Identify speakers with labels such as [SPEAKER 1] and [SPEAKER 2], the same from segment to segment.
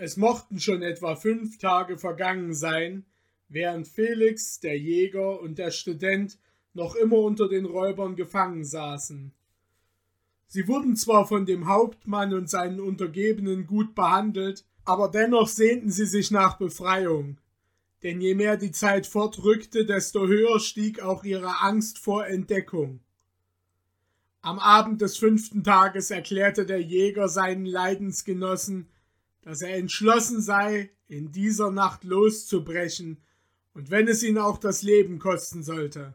[SPEAKER 1] Es mochten schon etwa fünf Tage vergangen sein, während Felix, der Jäger und der Student noch immer unter den Räubern gefangen saßen. Sie wurden zwar von dem Hauptmann und seinen Untergebenen gut behandelt, aber dennoch sehnten sie sich nach Befreiung. Denn je mehr die Zeit fortrückte, desto höher stieg auch ihre Angst vor Entdeckung. Am Abend des fünften Tages erklärte der Jäger seinen Leidensgenossen, dass er entschlossen sei, in dieser Nacht loszubrechen, und wenn es ihn auch das Leben kosten sollte.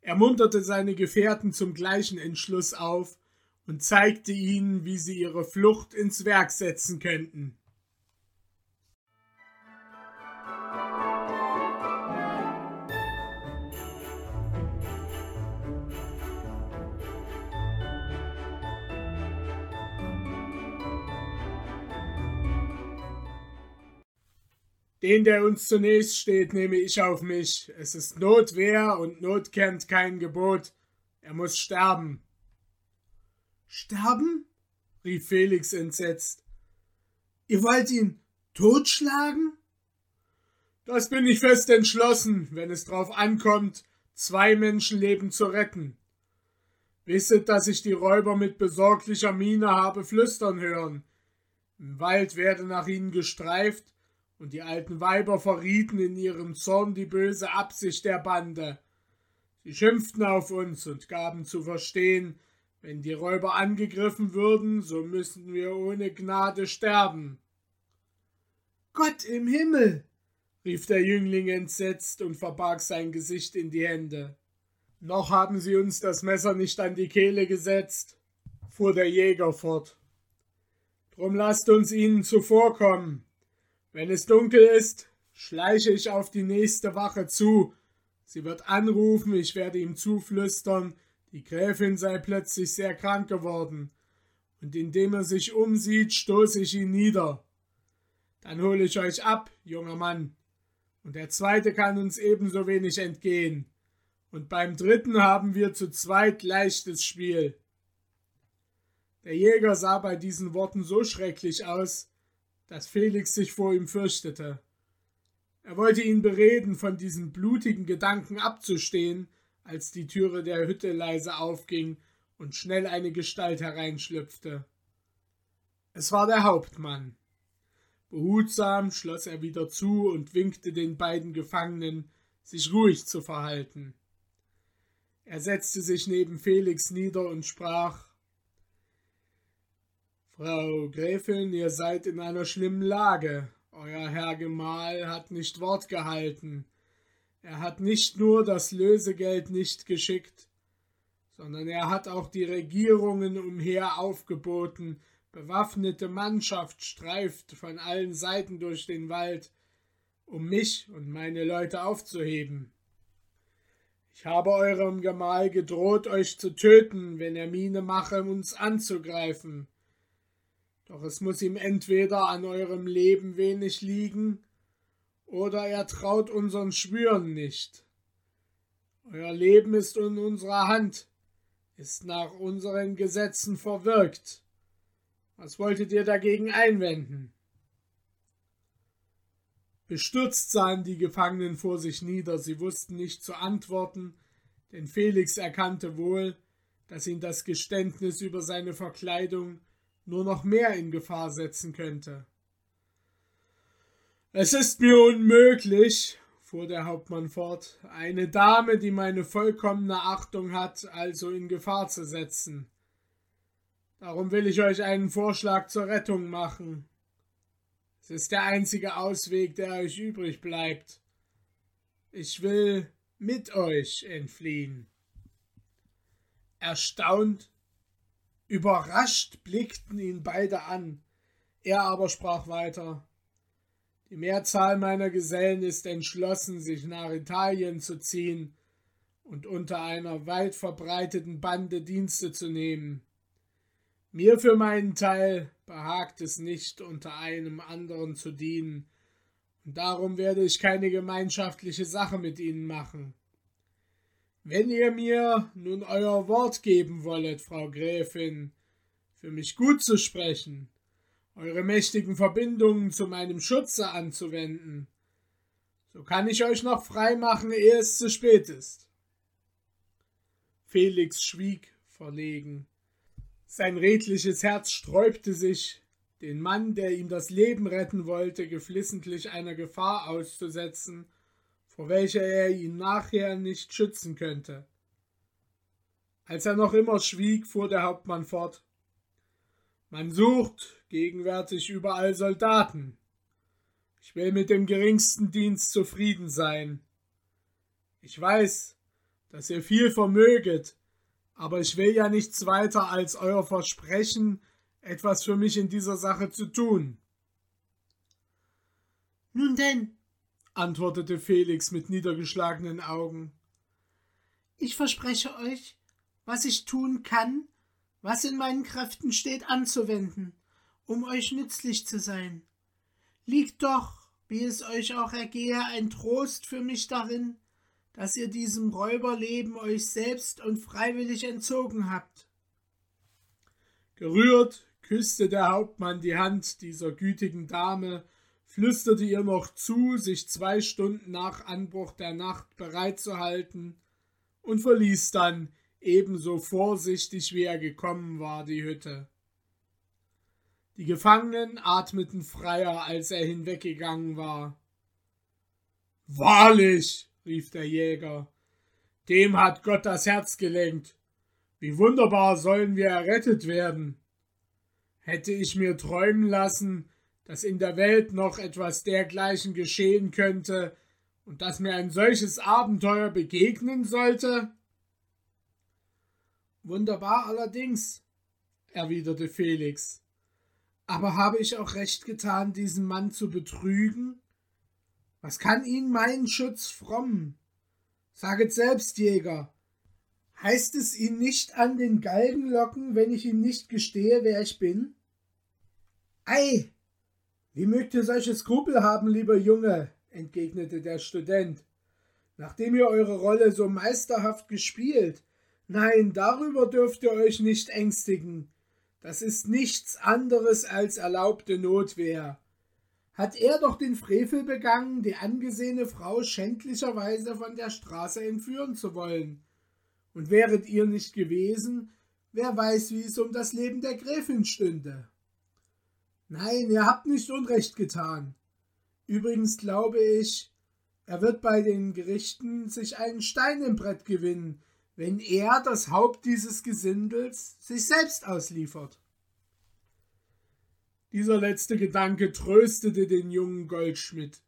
[SPEAKER 1] Er munterte seine Gefährten zum gleichen Entschluss auf und zeigte ihnen, wie sie ihre Flucht ins Werk setzen könnten. Den, der uns zunächst steht, nehme ich auf mich. Es ist Notwehr und Not kennt kein Gebot. Er muss sterben.
[SPEAKER 2] Sterben? rief Felix entsetzt. Ihr wollt ihn totschlagen?
[SPEAKER 1] Das bin ich fest entschlossen, wenn es drauf ankommt, zwei Menschenleben zu retten. Wisset, dass ich die Räuber mit besorglicher Miene habe flüstern hören. Im Wald werde nach ihnen gestreift, und die alten Weiber verrieten in ihrem Zorn die böse Absicht der Bande. Sie schimpften auf uns und gaben zu verstehen, wenn die Räuber angegriffen würden, so müssten wir ohne Gnade sterben.
[SPEAKER 2] Gott im Himmel!
[SPEAKER 1] rief der Jüngling entsetzt und verbarg sein Gesicht in die Hände. Noch haben sie uns das Messer nicht an die Kehle gesetzt, fuhr der Jäger fort. Drum lasst uns ihnen zuvorkommen. Wenn es dunkel ist, schleiche ich auf die nächste Wache zu. Sie wird anrufen, ich werde ihm zuflüstern, die Gräfin sei plötzlich sehr krank geworden, und indem er sich umsieht, stoße ich ihn nieder. Dann hole ich euch ab, junger Mann, und der zweite kann uns ebenso wenig entgehen, und beim dritten haben wir zu zweit leichtes Spiel. Der Jäger sah bei diesen Worten so schrecklich aus, dass Felix sich vor ihm fürchtete. Er wollte ihn bereden, von diesen blutigen Gedanken abzustehen, als die Türe der Hütte leise aufging und schnell eine Gestalt hereinschlüpfte. Es war der Hauptmann. Behutsam schloss er wieder zu und winkte den beiden Gefangenen, sich ruhig zu verhalten. Er setzte sich neben Felix nieder und sprach Frau Gräfin, ihr seid in einer schlimmen Lage. Euer Herr Gemahl hat nicht Wort gehalten. Er hat nicht nur das Lösegeld nicht geschickt, sondern er hat auch die Regierungen umher aufgeboten, bewaffnete Mannschaft streift von allen Seiten durch den Wald, um mich und meine Leute aufzuheben. Ich habe eurem Gemahl gedroht, euch zu töten, wenn er Miene mache, uns anzugreifen. Doch es muss ihm entweder an eurem Leben wenig liegen, oder er traut unseren Schwüren nicht. Euer Leben ist in unserer Hand, ist nach unseren Gesetzen verwirkt. Was wolltet ihr dagegen einwenden? Bestürzt sahen die Gefangenen vor sich nieder, sie wussten nicht zu antworten, denn Felix erkannte wohl, dass ihn das Geständnis über seine Verkleidung nur noch mehr in Gefahr setzen könnte. Es ist mir unmöglich, fuhr der Hauptmann fort, eine Dame, die meine vollkommene Achtung hat, also in Gefahr zu setzen. Darum will ich euch einen Vorschlag zur Rettung machen. Es ist der einzige Ausweg, der euch übrig bleibt. Ich will mit euch entfliehen. Erstaunt Überrascht blickten ihn beide an. Er aber sprach weiter. Die Mehrzahl meiner Gesellen ist entschlossen, sich nach Italien zu ziehen und unter einer weit verbreiteten Bande Dienste zu nehmen. Mir für meinen Teil behagt es nicht, unter einem anderen zu dienen, und darum werde ich keine gemeinschaftliche Sache mit ihnen machen. Wenn ihr mir nun euer Wort geben wollet, Frau Gräfin, für mich gut zu sprechen, eure mächtigen Verbindungen zu meinem Schutze anzuwenden. So kann ich euch noch frei machen, ehe es zu spät ist. Felix schwieg verlegen. Sein redliches Herz sträubte sich, den Mann, der ihm das Leben retten wollte, geflissentlich einer Gefahr auszusetzen, vor welcher er ihn nachher nicht schützen könnte. Als er noch immer schwieg, fuhr der Hauptmann fort. Man sucht gegenwärtig überall Soldaten. Ich will mit dem geringsten Dienst zufrieden sein. Ich weiß, dass ihr viel vermöget, aber ich will ja nichts weiter als euer Versprechen, etwas für mich in dieser Sache zu tun.
[SPEAKER 2] Nun denn,
[SPEAKER 1] antwortete Felix mit niedergeschlagenen Augen.
[SPEAKER 2] Ich verspreche euch, was ich tun kann, was in meinen Kräften steht, anzuwenden, um euch nützlich zu sein. Liegt doch, wie es euch auch ergehe, ein Trost für mich darin, dass ihr diesem Räuberleben euch selbst und freiwillig entzogen habt.
[SPEAKER 1] Gerührt küsste der Hauptmann die Hand dieser gütigen Dame flüsterte ihr noch zu, sich zwei Stunden nach Anbruch der Nacht bereit zu halten, und verließ dann ebenso vorsichtig wie er gekommen war die Hütte. Die Gefangenen atmeten freier, als er hinweggegangen war. Wahrlich, rief der Jäger, dem hat Gott das Herz gelenkt. Wie wunderbar sollen wir errettet werden. Hätte ich mir träumen lassen, dass in der Welt noch etwas dergleichen geschehen könnte und dass mir ein solches Abenteuer begegnen sollte?
[SPEAKER 2] Wunderbar allerdings, erwiderte Felix. Aber habe ich auch recht getan, diesen Mann zu betrügen? Was kann ihn mein Schutz frommen? Saget selbst, Jäger. Heißt es ihn nicht an den Galgen locken, wenn ich ihm nicht gestehe, wer ich bin? Ei, wie mögt ihr solche Skrupel haben, lieber Junge? entgegnete der Student. Nachdem ihr eure Rolle so meisterhaft gespielt, nein, darüber dürft ihr euch nicht ängstigen. Das ist nichts anderes als erlaubte Notwehr. Hat er doch den Frevel begangen, die angesehene Frau schändlicherweise von der Straße entführen zu wollen. Und wäret ihr nicht gewesen, wer weiß, wie es um das Leben der Gräfin stünde. Nein, ihr habt nicht Unrecht getan. Übrigens glaube ich, er wird bei den Gerichten sich einen Stein im Brett gewinnen, wenn er, das Haupt dieses Gesindels, sich selbst ausliefert.
[SPEAKER 1] Dieser letzte Gedanke tröstete den jungen Goldschmidt.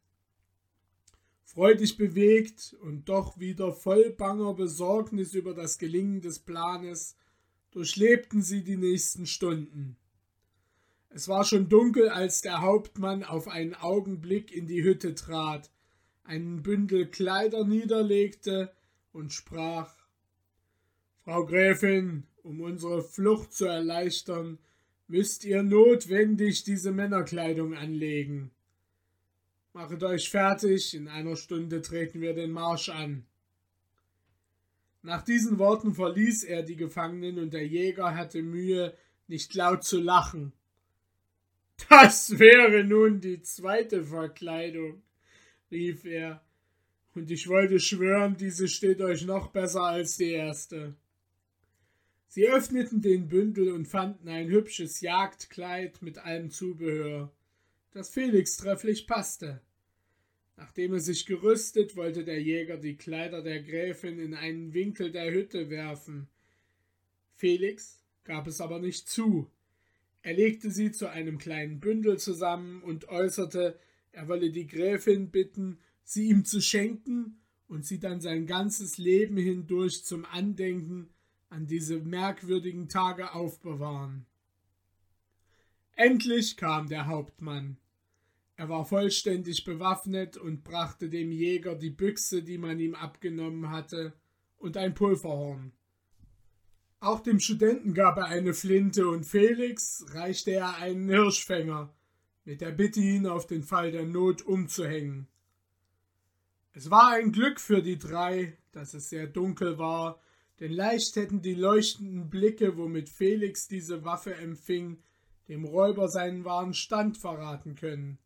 [SPEAKER 1] Freudig bewegt und doch wieder voll banger Besorgnis über das Gelingen des Planes durchlebten sie die nächsten Stunden. Es war schon dunkel, als der Hauptmann auf einen Augenblick in die Hütte trat, einen Bündel Kleider niederlegte und sprach Frau Gräfin, um unsere Flucht zu erleichtern, müsst ihr notwendig diese Männerkleidung anlegen. Machet euch fertig, in einer Stunde treten wir den Marsch an. Nach diesen Worten verließ er die Gefangenen und der Jäger hatte Mühe, nicht laut zu lachen. Das wäre nun die zweite Verkleidung, rief er, und ich wollte schwören, diese steht euch noch besser als die erste. Sie öffneten den Bündel und fanden ein hübsches Jagdkleid mit allem Zubehör, das Felix trefflich passte. Nachdem er sich gerüstet, wollte der Jäger die Kleider der Gräfin in einen Winkel der Hütte werfen. Felix gab es aber nicht zu. Er legte sie zu einem kleinen Bündel zusammen und äußerte, er wolle die Gräfin bitten, sie ihm zu schenken und sie dann sein ganzes Leben hindurch zum Andenken an diese merkwürdigen Tage aufbewahren. Endlich kam der Hauptmann. Er war vollständig bewaffnet und brachte dem Jäger die Büchse, die man ihm abgenommen hatte, und ein Pulverhorn. Auch dem Studenten gab er eine Flinte und Felix reichte er einen Hirschfänger, mit der Bitte, ihn auf den Fall der Not umzuhängen. Es war ein Glück für die drei, dass es sehr dunkel war, denn leicht hätten die leuchtenden Blicke, womit Felix diese Waffe empfing, dem Räuber seinen wahren Stand verraten können.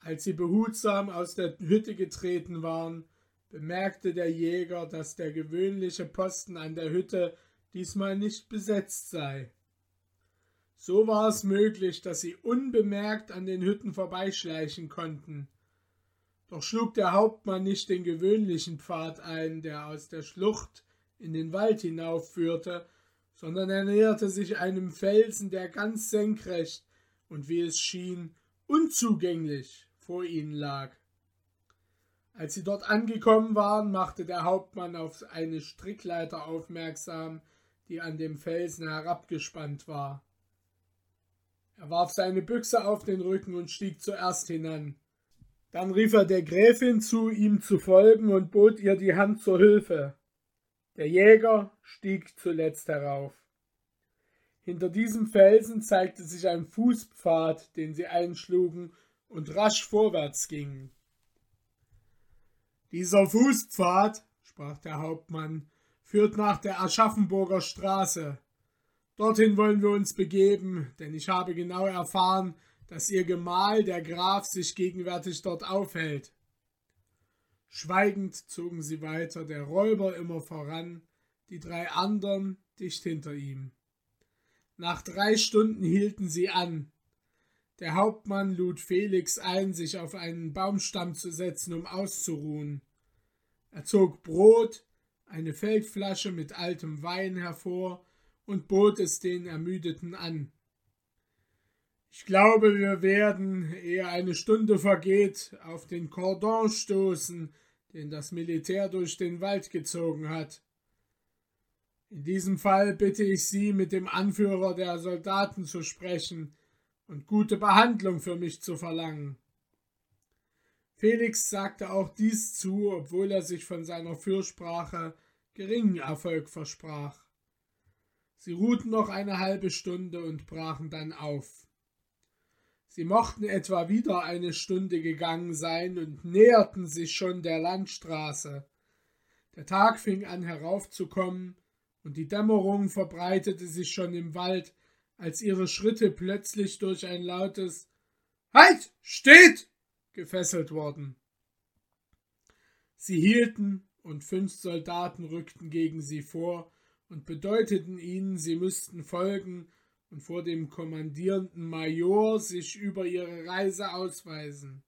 [SPEAKER 1] Als sie behutsam aus der Hütte getreten waren, bemerkte der Jäger, dass der gewöhnliche Posten an der Hütte diesmal nicht besetzt sei. So war es möglich, dass sie unbemerkt an den Hütten vorbeischleichen konnten. Doch schlug der Hauptmann nicht den gewöhnlichen Pfad ein, der aus der Schlucht in den Wald hinaufführte, sondern er näherte sich einem Felsen, der ganz senkrecht und wie es schien, unzugänglich vor ihnen lag. Als sie dort angekommen waren, machte der Hauptmann auf eine Strickleiter aufmerksam, die an dem Felsen herabgespannt war. Er warf seine Büchse auf den Rücken und stieg zuerst hinan. Dann rief er der Gräfin zu, ihm zu folgen und bot ihr die Hand zur Hilfe. Der Jäger stieg zuletzt herauf. Hinter diesem Felsen zeigte sich ein Fußpfad, den sie einschlugen und rasch vorwärts gingen. Dieser Fußpfad, sprach der Hauptmann, führt nach der Aschaffenburger Straße. Dorthin wollen wir uns begeben, denn ich habe genau erfahren, dass ihr Gemahl, der Graf, sich gegenwärtig dort aufhält. Schweigend zogen sie weiter, der Räuber immer voran, die drei anderen dicht hinter ihm. Nach drei Stunden hielten sie an. Der Hauptmann lud Felix ein, sich auf einen Baumstamm zu setzen, um auszuruhen. Er zog Brot, eine Feldflasche mit altem Wein hervor und bot es den Ermüdeten an. Ich glaube, wir werden, ehe eine Stunde vergeht, auf den Cordon stoßen, den das Militär durch den Wald gezogen hat. In diesem Fall bitte ich Sie, mit dem Anführer der Soldaten zu sprechen und gute Behandlung für mich zu verlangen. Felix sagte auch dies zu, obwohl er sich von seiner Fürsprache geringen Erfolg versprach. Sie ruhten noch eine halbe Stunde und brachen dann auf. Sie mochten etwa wieder eine Stunde gegangen sein und näherten sich schon der Landstraße. Der Tag fing an heraufzukommen, und die Dämmerung verbreitete sich schon im Wald, als ihre Schritte plötzlich durch ein lautes Halt. Steht. Gefesselt wurden. Sie hielten, und fünf Soldaten rückten gegen sie vor und bedeuteten ihnen, sie müssten folgen und vor dem kommandierenden Major sich über ihre Reise ausweisen.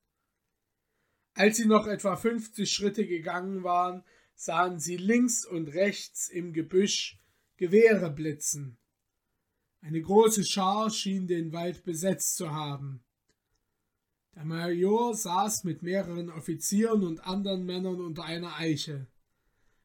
[SPEAKER 1] Als sie noch etwa fünfzig Schritte gegangen waren, sahen sie links und rechts im Gebüsch Gewehre blitzen. Eine große Schar schien den Wald besetzt zu haben. Der Major saß mit mehreren Offizieren und anderen Männern unter einer Eiche.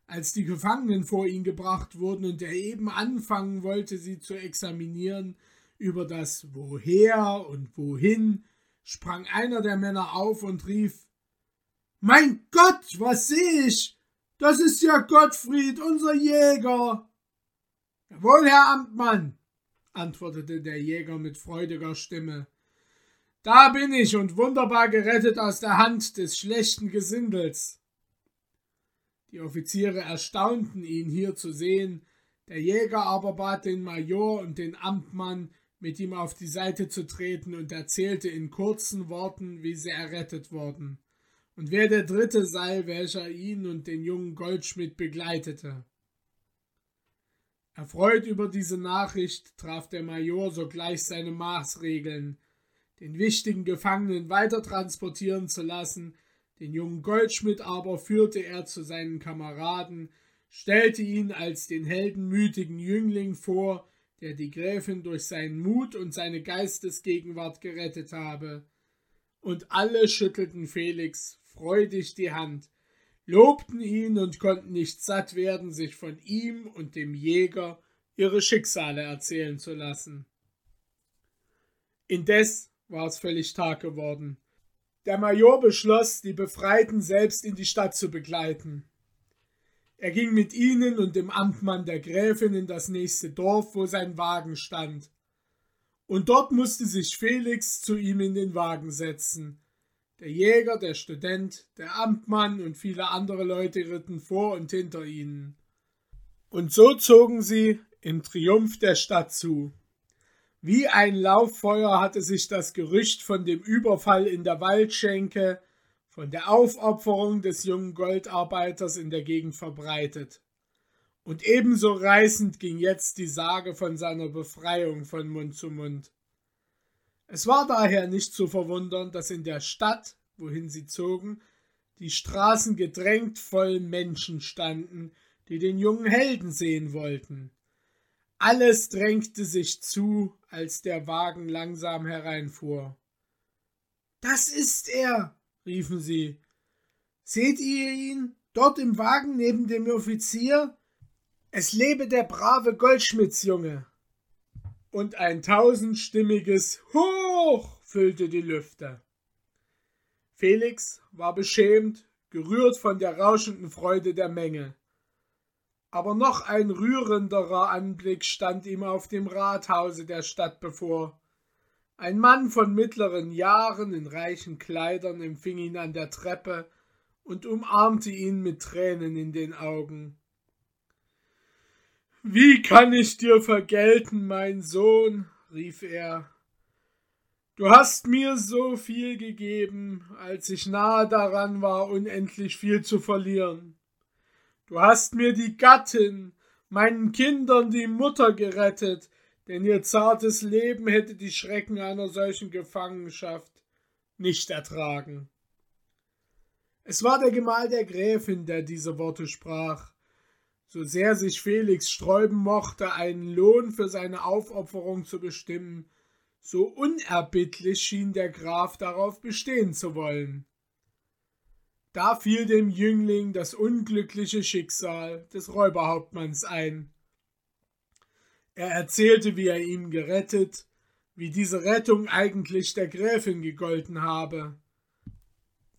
[SPEAKER 1] Als die Gefangenen vor ihn gebracht wurden und er eben anfangen wollte, sie zu examinieren über das Woher und Wohin, sprang einer der Männer auf und rief Mein Gott, was sehe ich? Das ist ja Gottfried, unser Jäger. Jawohl, Herr Amtmann, antwortete der Jäger mit freudiger Stimme. Da bin ich und wunderbar gerettet aus der Hand des schlechten Gesindels. Die Offiziere erstaunten ihn hier zu sehen, der Jäger aber bat den Major und den Amtmann, mit ihm auf die Seite zu treten und erzählte in kurzen Worten, wie sie errettet wurden und wer der Dritte sei, welcher ihn und den jungen Goldschmidt begleitete. Erfreut über diese Nachricht traf der Major sogleich seine Maßregeln, den wichtigen Gefangenen weiter transportieren zu lassen, den jungen Goldschmidt aber führte er zu seinen Kameraden, stellte ihn als den heldenmütigen Jüngling vor, der die Gräfin durch seinen Mut und seine Geistesgegenwart gerettet habe. Und alle schüttelten Felix freudig die Hand, lobten ihn und konnten nicht satt werden, sich von ihm und dem Jäger ihre Schicksale erzählen zu lassen. Indes war es völlig Tag geworden. Der Major beschloss, die Befreiten selbst in die Stadt zu begleiten. Er ging mit ihnen und dem Amtmann der Gräfin in das nächste Dorf, wo sein Wagen stand. Und dort musste sich Felix zu ihm in den Wagen setzen. Der Jäger, der Student, der Amtmann und viele andere Leute ritten vor und hinter ihnen. Und so zogen sie im Triumph der Stadt zu. Wie ein Lauffeuer hatte sich das Gerücht von dem Überfall in der Waldschenke, von der Aufopferung des jungen Goldarbeiters in der Gegend verbreitet. Und ebenso reißend ging jetzt die Sage von seiner Befreiung von Mund zu Mund. Es war daher nicht zu verwundern, dass in der Stadt, wohin sie zogen, die Straßen gedrängt voll Menschen standen, die den jungen Helden sehen wollten. Alles drängte sich zu, als der Wagen langsam hereinfuhr.
[SPEAKER 2] Das ist er, riefen sie. Seht ihr ihn dort im Wagen neben dem Offizier? Es lebe der brave Goldschmitzjunge.
[SPEAKER 1] Und ein tausendstimmiges Hoch füllte die Lüfte. Felix war beschämt, gerührt von der rauschenden Freude der Menge. Aber noch ein rührenderer Anblick stand ihm auf dem Rathause der Stadt bevor. Ein Mann von mittleren Jahren in reichen Kleidern empfing ihn an der Treppe und umarmte ihn mit Tränen in den Augen. Wie kann ich dir vergelten, mein Sohn? rief er. Du hast mir so viel gegeben, als ich nahe daran war, unendlich viel zu verlieren. Du hast mir die Gattin, meinen Kindern die Mutter gerettet, denn ihr zartes Leben hätte die Schrecken einer solchen Gefangenschaft nicht ertragen. Es war der Gemahl der Gräfin, der diese Worte sprach. So sehr sich Felix sträuben mochte, einen Lohn für seine Aufopferung zu bestimmen, so unerbittlich schien der Graf darauf bestehen zu wollen. Da fiel dem Jüngling das unglückliche Schicksal des Räuberhauptmanns ein. Er erzählte, wie er ihn gerettet, wie diese Rettung eigentlich der Gräfin gegolten habe.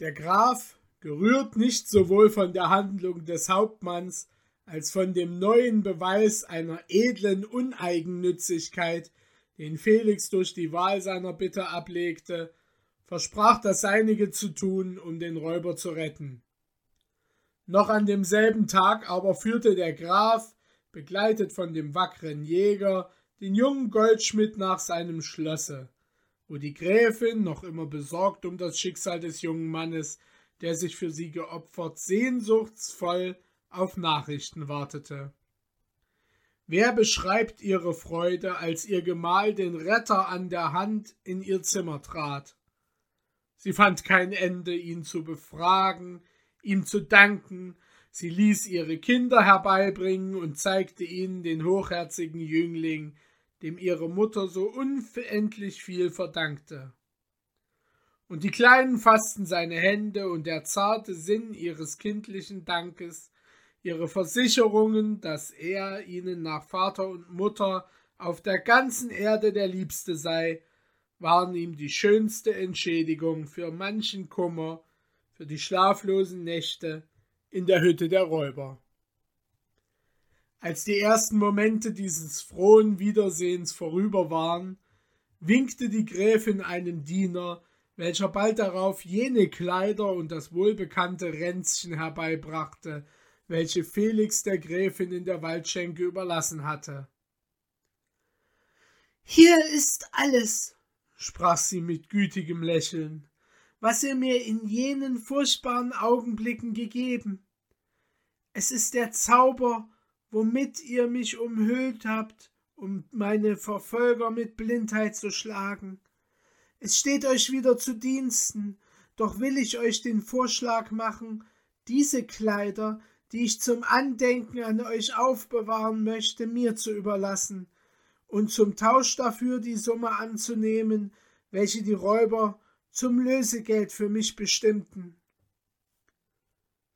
[SPEAKER 1] Der Graf, gerührt nicht sowohl von der Handlung des Hauptmanns als von dem neuen Beweis einer edlen Uneigennützigkeit, den Felix durch die Wahl seiner Bitte ablegte, versprach das Seinige zu tun, um den Räuber zu retten. Noch an demselben Tag aber führte der Graf, begleitet von dem wackeren Jäger, den jungen Goldschmidt nach seinem Schlosse, wo die Gräfin, noch immer besorgt um das Schicksal des jungen Mannes, der sich für sie geopfert, sehnsuchtsvoll auf Nachrichten wartete. Wer beschreibt ihre Freude, als ihr Gemahl den Retter an der Hand in ihr Zimmer trat? Sie fand kein Ende, ihn zu befragen, ihm zu danken, sie ließ ihre Kinder herbeibringen und zeigte ihnen den hochherzigen Jüngling, dem ihre Mutter so unendlich viel verdankte. Und die Kleinen fassten seine Hände, und der zarte Sinn ihres kindlichen Dankes, ihre Versicherungen, dass er ihnen nach Vater und Mutter auf der ganzen Erde der Liebste sei, waren ihm die schönste Entschädigung für manchen Kummer, für die schlaflosen Nächte in der Hütte der Räuber. Als die ersten Momente dieses frohen Wiedersehens vorüber waren, winkte die Gräfin einem Diener, welcher bald darauf jene Kleider und das wohlbekannte Ränzchen herbeibrachte, welche Felix der Gräfin in der Waldschenke überlassen hatte.
[SPEAKER 2] Hier ist alles, sprach sie mit gütigem Lächeln, was ihr mir in jenen furchtbaren Augenblicken gegeben. Es ist der Zauber, womit ihr mich umhüllt habt, um meine Verfolger mit Blindheit zu schlagen. Es steht euch wieder zu Diensten, doch will ich euch den Vorschlag machen, diese Kleider, die ich zum Andenken an euch aufbewahren möchte, mir zu überlassen, und zum Tausch dafür die Summe anzunehmen, welche die Räuber zum Lösegeld für mich bestimmten.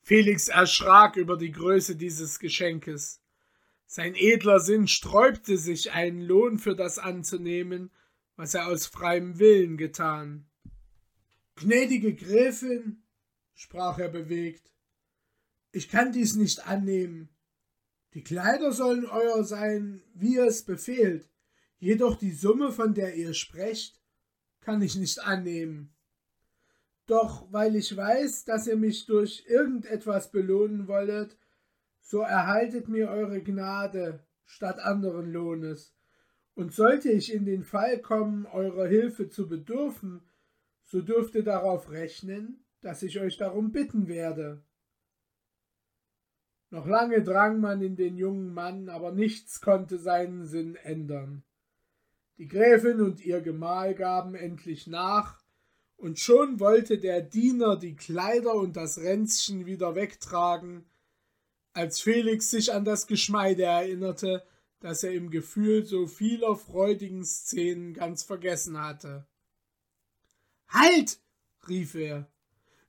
[SPEAKER 1] Felix erschrak über die Größe dieses Geschenkes. Sein edler Sinn sträubte sich, einen Lohn für das anzunehmen, was er aus freiem Willen getan.
[SPEAKER 2] Gnädige Gräfin, sprach er bewegt, ich kann dies nicht annehmen. Die Kleider sollen euer sein, wie ihr es befehlt, jedoch die Summe, von der ihr sprecht, kann ich nicht annehmen. Doch weil ich weiß, dass ihr mich durch irgendetwas belohnen wollet, so erhaltet mir eure Gnade statt anderen Lohnes, Und sollte ich in den Fall kommen, eurer Hilfe zu bedürfen, so dürft ihr darauf rechnen, dass ich euch darum bitten werde. Noch lange drang man in den jungen Mann, aber nichts konnte seinen Sinn ändern. Die Gräfin und ihr Gemahl gaben endlich nach, und schon wollte der Diener die Kleider und das Ränzchen wieder wegtragen, als Felix sich an das Geschmeide erinnerte, das er im Gefühl so vieler freudigen Szenen ganz vergessen hatte. Halt! rief er.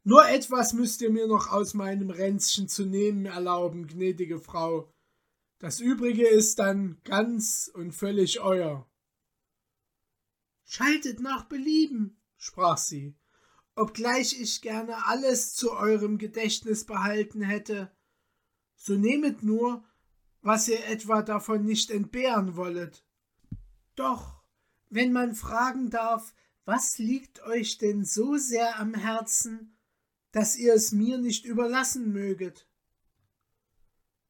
[SPEAKER 2] Nur etwas müsst ihr mir noch aus meinem Ränzchen zu nehmen erlauben, gnädige Frau. Das übrige ist dann ganz und völlig euer. Schaltet nach Belieben, sprach sie, obgleich ich gerne alles zu eurem Gedächtnis behalten hätte. So nehmet nur, was ihr etwa davon nicht entbehren wollet. Doch, wenn man fragen darf, was liegt euch denn so sehr am Herzen, dass ihr es mir nicht überlassen möget?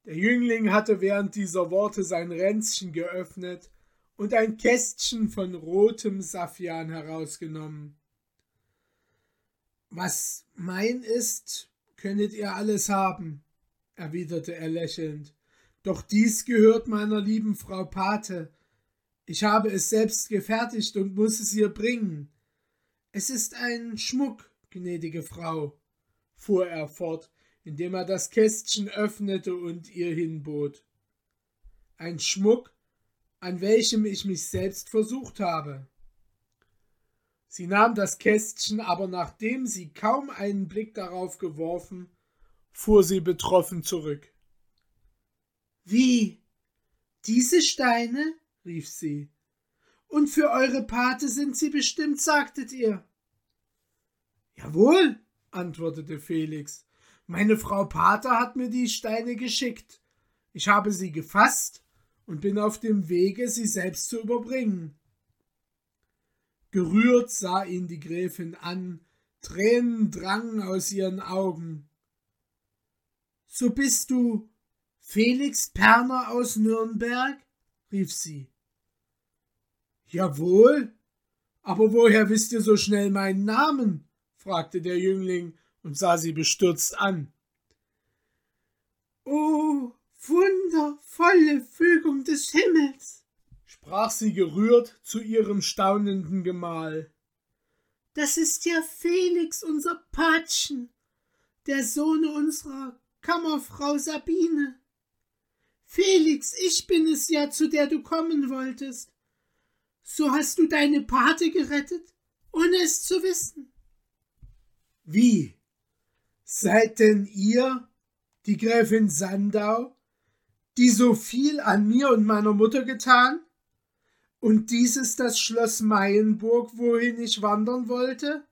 [SPEAKER 2] Der Jüngling hatte während dieser Worte sein Ränzchen geöffnet und ein Kästchen von rotem Saffian herausgenommen. Was mein ist, könnet ihr alles haben, erwiderte er lächelnd. Doch dies gehört meiner lieben Frau Pate. Ich habe es selbst gefertigt und muss es ihr bringen. Es ist ein Schmuck, gnädige Frau, fuhr er fort, indem er das Kästchen öffnete und ihr hinbot. Ein Schmuck, an welchem ich mich selbst versucht habe. Sie nahm das Kästchen, aber nachdem sie kaum einen Blick darauf geworfen, fuhr sie betroffen zurück. Wie? Diese Steine? rief sie. Und für eure Pate sind sie bestimmt, sagtet ihr. Jawohl, antwortete Felix. Meine Frau Pater hat mir die Steine geschickt. Ich habe sie gefasst und bin auf dem Wege, sie selbst zu überbringen. Gerührt sah ihn die Gräfin an, Tränen drangen aus ihren Augen. So bist du Felix Perner aus Nürnberg? rief sie. Jawohl, aber woher wisst ihr so schnell meinen Namen? Fragte der Jüngling und sah sie bestürzt an. Oh, wundervolle Fügung des Himmels, sprach sie gerührt zu ihrem staunenden Gemahl. Das ist ja Felix, unser Patchen, der Sohn unserer Kammerfrau Sabine. Felix, ich bin es ja, zu der du kommen wolltest. So hast du deine Pate gerettet, ohne es zu wissen. Wie? Seid denn ihr, die Gräfin Sandau, die so viel an mir und meiner Mutter getan? Und dies ist das Schloss Mayenburg, wohin ich wandern wollte?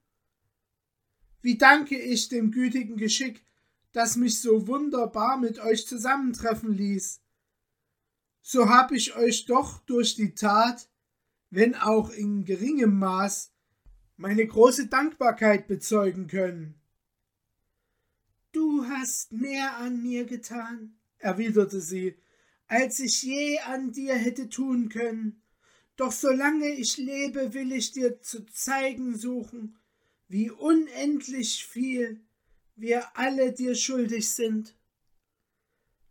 [SPEAKER 2] Wie danke ich dem gütigen Geschick, das mich so wunderbar mit euch zusammentreffen ließ. So hab ich euch doch durch die Tat, wenn auch in geringem Maß, meine große Dankbarkeit bezeugen können. Du hast mehr an mir getan, erwiderte sie, als ich je an dir hätte tun können. Doch solange ich lebe, will ich dir zu zeigen suchen, wie unendlich viel wir alle dir schuldig sind.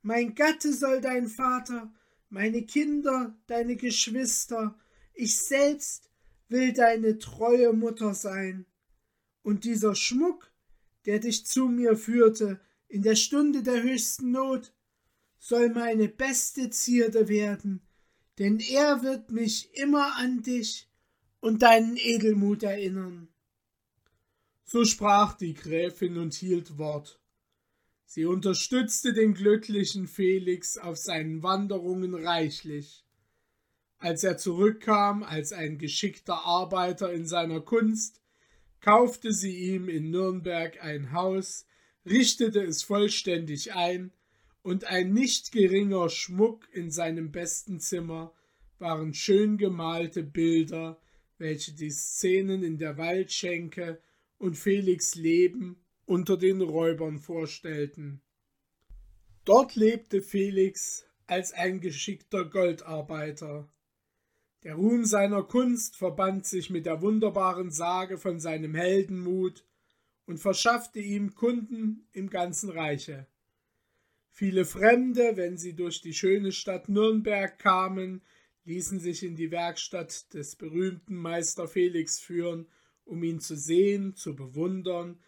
[SPEAKER 2] Mein Gatte soll dein Vater, meine Kinder deine Geschwister, ich selbst will deine treue Mutter sein. Und dieser Schmuck, der dich zu mir führte in der Stunde der höchsten Not, soll meine beste Zierde werden, denn er wird mich immer an dich und deinen Edelmut erinnern. So sprach die Gräfin und hielt Wort. Sie unterstützte den glücklichen Felix auf seinen Wanderungen reichlich. Als er zurückkam als ein geschickter Arbeiter in seiner Kunst, kaufte sie ihm in Nürnberg ein Haus, richtete es vollständig ein und ein nicht geringer Schmuck in seinem besten Zimmer waren schön gemalte Bilder, welche die Szenen in der Waldschenke und Felix Leben unter den Räubern vorstellten. Dort lebte Felix als ein geschickter Goldarbeiter.
[SPEAKER 1] Der Ruhm seiner Kunst verband sich mit der wunderbaren Sage von seinem Heldenmut und verschaffte ihm Kunden im ganzen Reiche. Viele Fremde, wenn sie durch die schöne Stadt Nürnberg kamen, ließen sich in die Werkstatt des berühmten Meister Felix führen, um ihn zu sehen, zu bewundern,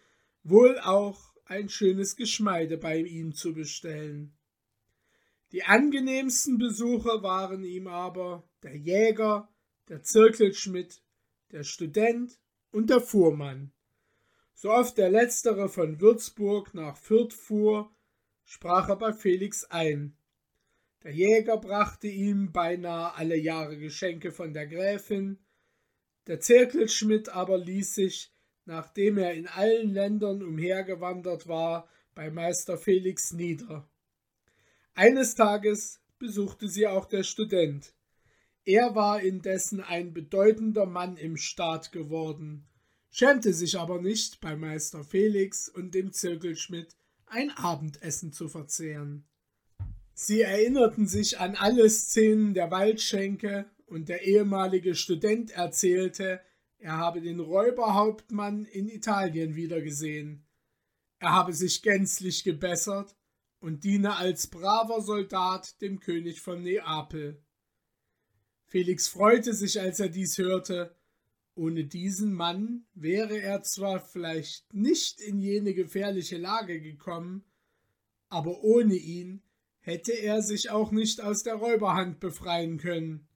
[SPEAKER 1] wohl auch ein schönes Geschmeide bei ihm zu bestellen. Die angenehmsten Besucher waren ihm aber der Jäger, der Zirkelschmidt, der Student und der Fuhrmann. So oft der letztere von Würzburg nach Fürth fuhr, sprach er bei Felix ein. Der Jäger brachte ihm beinahe alle Jahre Geschenke von der Gräfin, der Zirkelschmidt aber ließ sich, nachdem er in allen Ländern umhergewandert war, bei Meister Felix nieder. Eines Tages besuchte sie auch der Student. Er war indessen ein bedeutender Mann im Staat geworden, schämte sich aber nicht, bei Meister Felix und dem Zirkelschmidt ein Abendessen zu verzehren. Sie erinnerten sich an alle Szenen der Waldschenke, und der ehemalige Student erzählte, er habe den Räuberhauptmann in Italien wiedergesehen. Er habe sich gänzlich gebessert und diene als braver Soldat dem König von Neapel. Felix freute sich, als er dies hörte. Ohne diesen Mann wäre er zwar vielleicht nicht in jene gefährliche Lage gekommen, aber ohne ihn hätte er sich auch nicht aus der Räuberhand befreien können.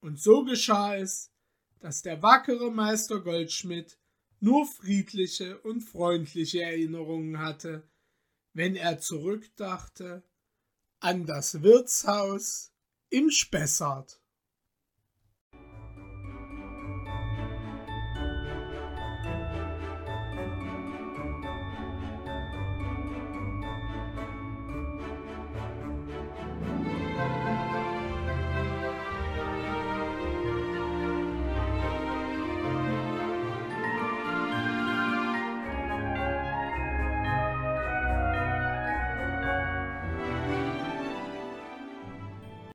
[SPEAKER 1] Und so geschah es, dass der wackere Meister Goldschmidt nur friedliche und freundliche Erinnerungen hatte, wenn er zurückdachte an das Wirtshaus im Spessart.